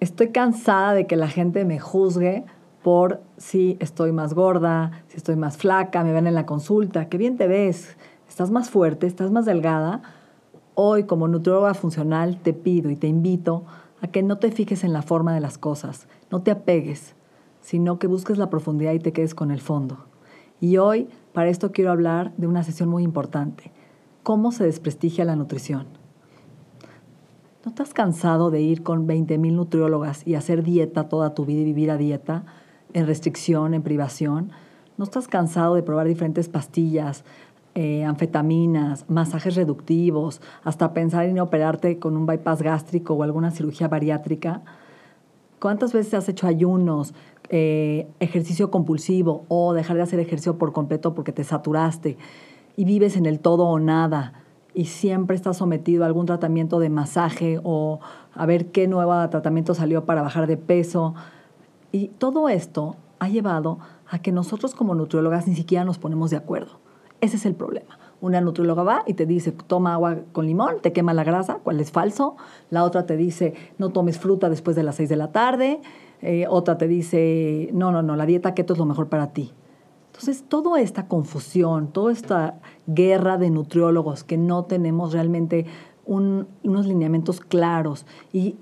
Estoy cansada de que la gente me juzgue por si estoy más gorda, si estoy más flaca, me ven en la consulta, qué bien te ves, estás más fuerte, estás más delgada. Hoy como nutrióloga funcional te pido y te invito a que no te fijes en la forma de las cosas, no te apegues, sino que busques la profundidad y te quedes con el fondo. Y hoy para esto quiero hablar de una sesión muy importante, cómo se desprestigia la nutrición. ¿No estás cansado de ir con 20.000 nutriólogas y hacer dieta toda tu vida y vivir a dieta, en restricción, en privación? ¿No estás cansado de probar diferentes pastillas, eh, anfetaminas, masajes reductivos, hasta pensar en operarte con un bypass gástrico o alguna cirugía bariátrica? ¿Cuántas veces has hecho ayunos, eh, ejercicio compulsivo o dejar de hacer ejercicio por completo porque te saturaste y vives en el todo o nada? Y siempre estás sometido a algún tratamiento de masaje o a ver qué nuevo tratamiento salió para bajar de peso. Y todo esto ha llevado a que nosotros como nutriólogas ni siquiera nos ponemos de acuerdo. Ese es el problema. Una nutrióloga va y te dice, toma agua con limón, te quema la grasa, cuál es falso. La otra te dice, no tomes fruta después de las 6 de la tarde. Eh, otra te dice, no, no, no, la dieta keto es lo mejor para ti. Entonces, toda esta confusión, toda esta guerra de nutriólogos que no tenemos realmente unos lineamientos claros y,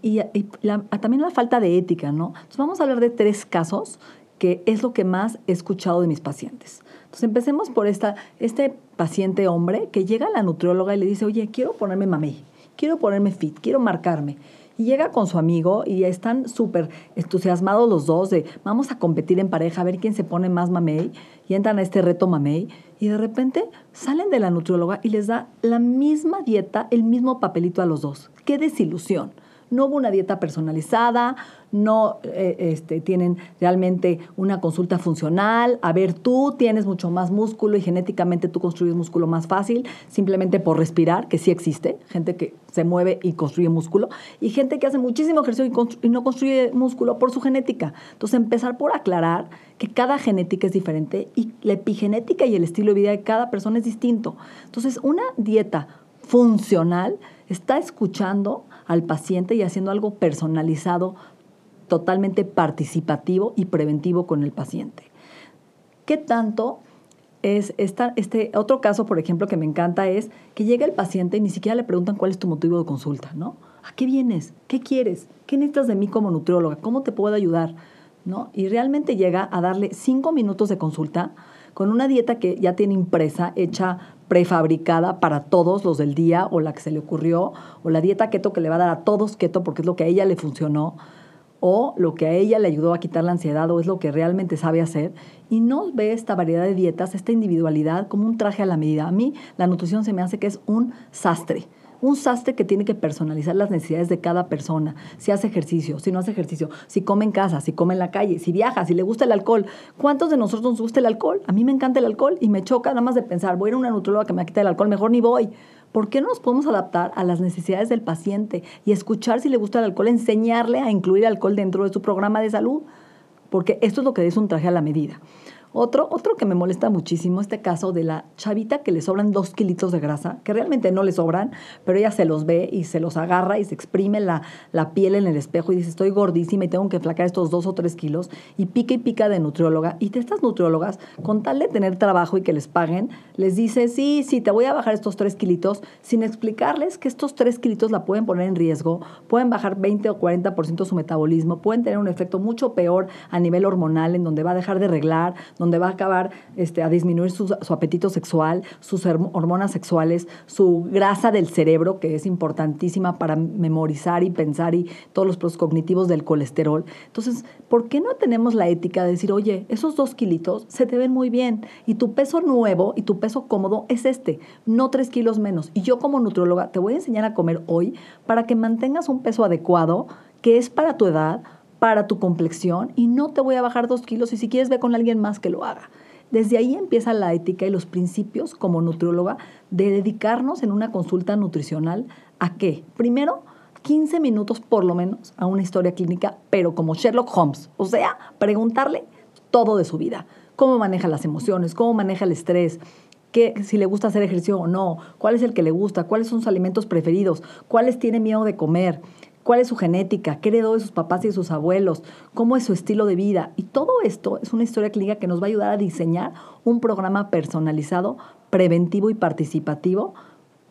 también la falta de ética, ¿no? Entonces, vamos a hablar de tres casos que es lo que más he escuchado de mis pacientes. Entonces, empecemos por esta, este paciente hombre que llega a la nutrióloga y le dice, oye, quiero ponerme mamey, quiero ponerme fit, quiero marcarme. Y llega con su amigo y están súper entusiasmados los dos de vamos a competir en pareja, a ver quién se pone más mamey. Y entran a este reto mamey. Y de repente salen de la nutrióloga y les da la misma dieta, el mismo papelito a los dos. ¡Qué desilusión! No hubo una dieta personalizada, no eh, este, tienen realmente una consulta funcional. A ver, tú tienes mucho más músculo y genéticamente tú construyes músculo más fácil, simplemente por respirar, que sí existe, gente que se mueve y construye músculo, y gente que hace muchísimo ejercicio y, y no construye músculo por su genética. Entonces, empezar por aclarar que cada genética es diferente y la epigenética y el estilo de vida de cada persona es distinto. Entonces, una dieta funcional está escuchando al paciente y haciendo algo personalizado, totalmente participativo y preventivo con el paciente. ¿Qué tanto es esta, este otro caso, por ejemplo, que me encanta es que llega el paciente y ni siquiera le preguntan cuál es tu motivo de consulta, ¿no? ¿A qué vienes? ¿Qué quieres? ¿Qué necesitas de mí como nutrióloga? ¿Cómo te puedo ayudar? ¿No? Y realmente llega a darle cinco minutos de consulta con una dieta que ya tiene impresa, hecha prefabricada para todos los del día o la que se le ocurrió, o la dieta keto que le va a dar a todos keto porque es lo que a ella le funcionó, o lo que a ella le ayudó a quitar la ansiedad o es lo que realmente sabe hacer, y no ve esta variedad de dietas, esta individualidad como un traje a la medida. A mí la nutrición se me hace que es un sastre un sastre que tiene que personalizar las necesidades de cada persona. Si hace ejercicio, si no hace ejercicio, si come en casa, si come en la calle, si viaja, si le gusta el alcohol. ¿Cuántos de nosotros nos gusta el alcohol? A mí me encanta el alcohol y me choca nada más de pensar, voy a ir a una nutróloga que me quita el alcohol, mejor ni voy. ¿Por qué no nos podemos adaptar a las necesidades del paciente y escuchar si le gusta el alcohol, enseñarle a incluir alcohol dentro de su programa de salud? Porque esto es lo que es un traje a la medida. Otro, otro que me molesta muchísimo, este caso de la chavita que le sobran dos kilitos de grasa, que realmente no le sobran, pero ella se los ve y se los agarra y se exprime la, la piel en el espejo y dice, estoy gordísima y tengo que flacar estos dos o tres kilos, y pica y pica de nutrióloga. Y de estas nutriólogas, con tal de tener trabajo y que les paguen, les dice, sí, sí, te voy a bajar estos tres kilitos, sin explicarles que estos tres kilitos la pueden poner en riesgo, pueden bajar 20 o 40% su metabolismo, pueden tener un efecto mucho peor a nivel hormonal, en donde va a dejar de arreglar, donde va a acabar este, a disminuir su, su apetito sexual, sus hormonas sexuales, su grasa del cerebro, que es importantísima para memorizar y pensar y todos los procesos cognitivos del colesterol. Entonces, ¿por qué no tenemos la ética de decir, oye, esos dos kilitos se te ven muy bien y tu peso nuevo y tu peso cómodo es este, no tres kilos menos? Y yo como nutrióloga te voy a enseñar a comer hoy para que mantengas un peso adecuado que es para tu edad, para tu complexión y no te voy a bajar dos kilos y si quieres ve con alguien más que lo haga. Desde ahí empieza la ética y los principios como nutrióloga de dedicarnos en una consulta nutricional a qué? Primero, 15 minutos por lo menos a una historia clínica, pero como Sherlock Holmes, o sea, preguntarle todo de su vida, cómo maneja las emociones, cómo maneja el estrés, qué, si le gusta hacer ejercicio o no, cuál es el que le gusta, cuáles son sus alimentos preferidos, cuáles tiene miedo de comer, cuál es su genética, qué heredó de sus papás y de sus abuelos, cómo es su estilo de vida. Y todo esto es una historia clínica que nos va a ayudar a diseñar un programa personalizado, preventivo y participativo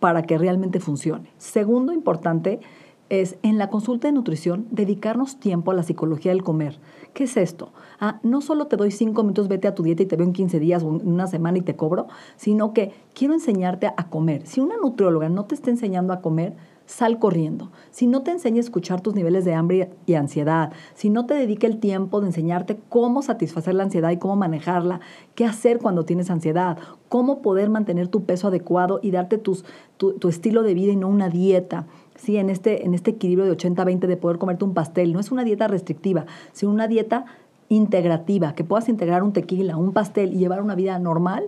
para que realmente funcione. Segundo importante es en la consulta de nutrición dedicarnos tiempo a la psicología del comer. ¿Qué es esto? Ah, no solo te doy cinco minutos, vete a tu dieta y te veo en 15 días o en una semana y te cobro, sino que quiero enseñarte a comer. Si una nutrióloga no te está enseñando a comer, sal corriendo. Si no te enseña a escuchar tus niveles de hambre y ansiedad, si no te dedica el tiempo de enseñarte cómo satisfacer la ansiedad y cómo manejarla, qué hacer cuando tienes ansiedad, cómo poder mantener tu peso adecuado y darte tu, tu estilo de vida y no una dieta. Sí, en este, en este equilibrio de 80-20 de poder comerte un pastel. No es una dieta restrictiva, sino una dieta integrativa, que puedas integrar un tequila, un pastel y llevar una vida normal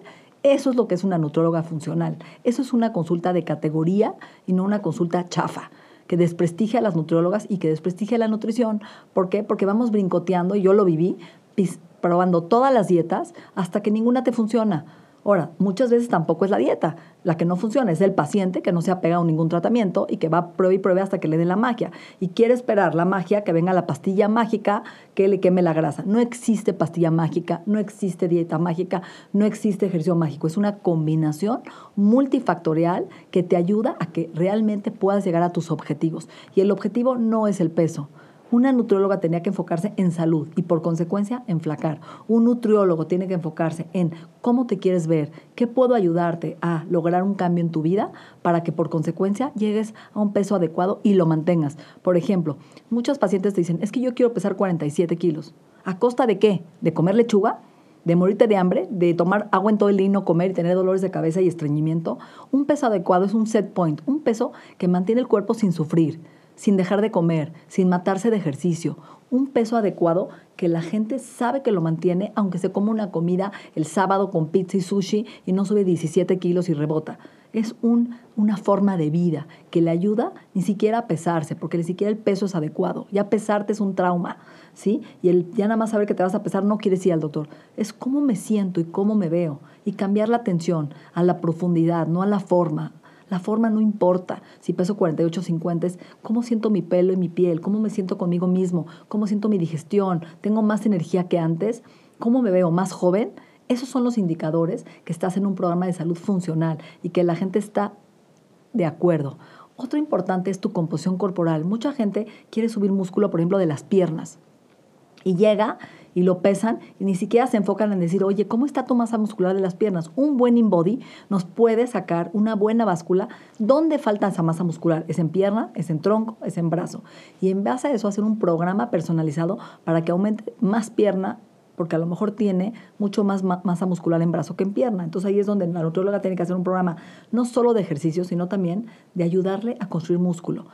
eso es lo que es una nutróloga funcional. Eso es una consulta de categoría y no una consulta chafa, que desprestigia a las nutriólogas y que desprestigia la nutrición. ¿Por qué? Porque vamos brincoteando, y yo lo viví, probando todas las dietas hasta que ninguna te funciona. Ahora, muchas veces tampoco es la dieta. La que no funciona es el paciente que no se ha pegado a ningún tratamiento y que va prueba y prueba hasta que le den la magia. Y quiere esperar la magia, que venga la pastilla mágica que le queme la grasa. No existe pastilla mágica, no existe dieta mágica, no existe ejercicio mágico. Es una combinación multifactorial que te ayuda a que realmente puedas llegar a tus objetivos. Y el objetivo no es el peso. Una nutrióloga tenía que enfocarse en salud y por consecuencia en flacar. Un nutriólogo tiene que enfocarse en cómo te quieres ver, qué puedo ayudarte a lograr un cambio en tu vida para que por consecuencia llegues a un peso adecuado y lo mantengas. Por ejemplo, muchos pacientes te dicen, es que yo quiero pesar 47 kilos. ¿A costa de qué? ¿De comer lechuga? de morirte de hambre, de tomar agua en todo el día y no comer y tener dolores de cabeza y estreñimiento, un peso adecuado es un set point, un peso que mantiene el cuerpo sin sufrir sin dejar de comer, sin matarse de ejercicio, un peso adecuado que la gente sabe que lo mantiene, aunque se come una comida el sábado con pizza y sushi y no sube 17 kilos y rebota. Es un, una forma de vida que le ayuda ni siquiera a pesarse, porque ni siquiera el peso es adecuado. Ya pesarte es un trauma, ¿sí? Y ya nada más saber que te vas a pesar no quiere decir al doctor. Es cómo me siento y cómo me veo. Y cambiar la atención a la profundidad, no a la forma, la forma no importa. Si peso 48 50 es cómo siento mi pelo y mi piel, cómo me siento conmigo mismo, cómo siento mi digestión, tengo más energía que antes, cómo me veo más joven. Esos son los indicadores que estás en un programa de salud funcional y que la gente está de acuerdo. Otro importante es tu composición corporal. Mucha gente quiere subir músculo, por ejemplo, de las piernas. Y llega y lo pesan y ni siquiera se enfocan en decir, oye, ¿cómo está tu masa muscular de las piernas? Un buen InBody nos puede sacar una buena báscula. ¿Dónde falta esa masa muscular? ¿Es en pierna? ¿Es en tronco? ¿Es en brazo? Y en base a eso hacer un programa personalizado para que aumente más pierna porque a lo mejor tiene mucho más masa muscular en brazo que en pierna. Entonces ahí es donde la nutrióloga tiene que hacer un programa no solo de ejercicio, sino también de ayudarle a construir músculo.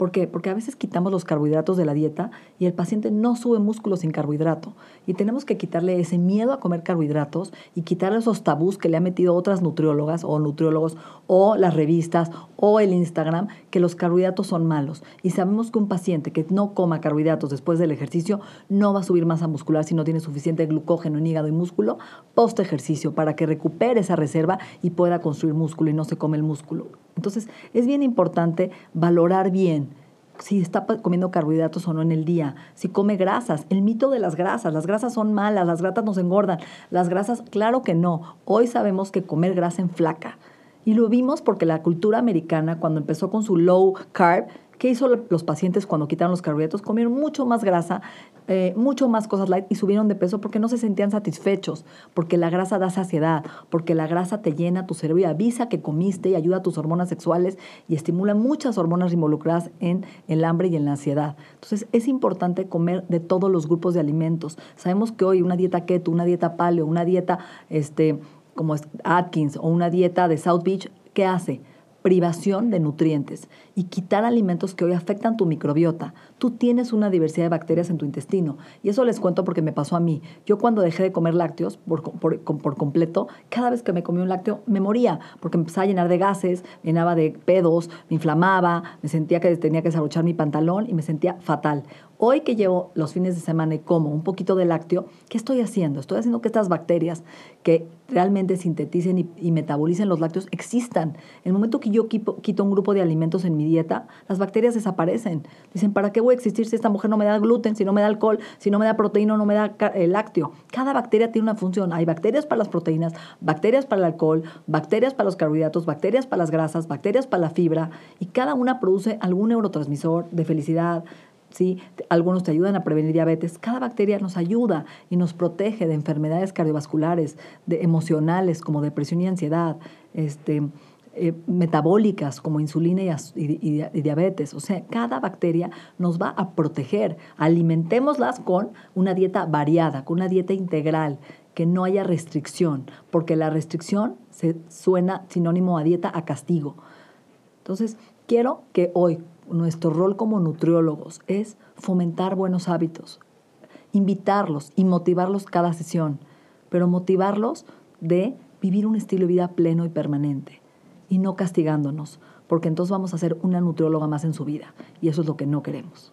¿Por qué? Porque a veces quitamos los carbohidratos de la dieta y el paciente no sube músculo sin carbohidrato. Y tenemos que quitarle ese miedo a comer carbohidratos y quitarle esos tabús que le han metido otras nutriólogas o nutriólogos o las revistas o el Instagram, que los carbohidratos son malos. Y sabemos que un paciente que no coma carbohidratos después del ejercicio no va a subir masa muscular si no tiene suficiente glucógeno en hígado y músculo post ejercicio para que recupere esa reserva y pueda construir músculo y no se come el músculo. Entonces es bien importante valorar bien si está comiendo carbohidratos o no en el día, si come grasas, el mito de las grasas, las grasas son malas, las grasas nos engordan, las grasas, claro que no, hoy sabemos que comer grasa en flaca. Y lo vimos porque la cultura americana, cuando empezó con su low carb, ¿Qué hizo los pacientes cuando quitaron los carbohidratos? Comieron mucho más grasa, eh, mucho más cosas light y subieron de peso porque no se sentían satisfechos, porque la grasa da saciedad, porque la grasa te llena tu cerebro y avisa que comiste y ayuda a tus hormonas sexuales y estimula muchas hormonas involucradas en el hambre y en la ansiedad. Entonces es importante comer de todos los grupos de alimentos. Sabemos que hoy una dieta keto, una dieta paleo, una dieta este, como Atkins o una dieta de South Beach, ¿qué hace? Privación de nutrientes y quitar alimentos que hoy afectan tu microbiota. Tú tienes una diversidad de bacterias en tu intestino y eso les cuento porque me pasó a mí. Yo cuando dejé de comer lácteos por, por, completo, cada vez que me comía un lácteo me moría porque me empezaba a llenar de gases, me llenaba de pedos, me inflamaba, me sentía que tenía que desabrochar mi pantalón y me sentía fatal. Hoy que llevo los fines de semana y como un poquito de lácteo, ¿qué estoy haciendo? Estoy haciendo que estas bacterias que realmente sinteticen y, metabolicen los lácteos existan. El momento que yo quito, un grupo de alimentos en mi dieta, las bacterias desaparecen. Dicen, ¿para qué voy a existir si esta mujer no me da gluten, si no me da alcohol, si no me da proteína, no me da el lácteo? Cada bacteria tiene una función. Hay bacterias para las proteínas, bacterias para el alcohol, bacterias para los carbohidratos, bacterias para las grasas, bacterias para la fibra, y cada una produce algún neurotransmisor de felicidad, ¿sí? Algunos te ayudan a prevenir diabetes. Cada bacteria nos ayuda y nos protege de enfermedades cardiovasculares, de emocionales como depresión y ansiedad, este, eh, metabólicas como insulina y, diabetes. O sea, cada bacteria nos va a proteger. Alimentémoslas con una dieta variada, con una dieta integral, que no haya restricción, porque la restricción se suena sinónimo a dieta a castigo. Entonces, quiero que hoy nuestro rol como nutriólogos es fomentar buenos hábitos, invitarlos y motivarlos cada sesión, pero motivarlos de vivir un estilo de vida pleno y permanente y no castigándonos, porque entonces vamos a ser una nutrióloga más en su vida y eso es lo que no queremos.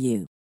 you.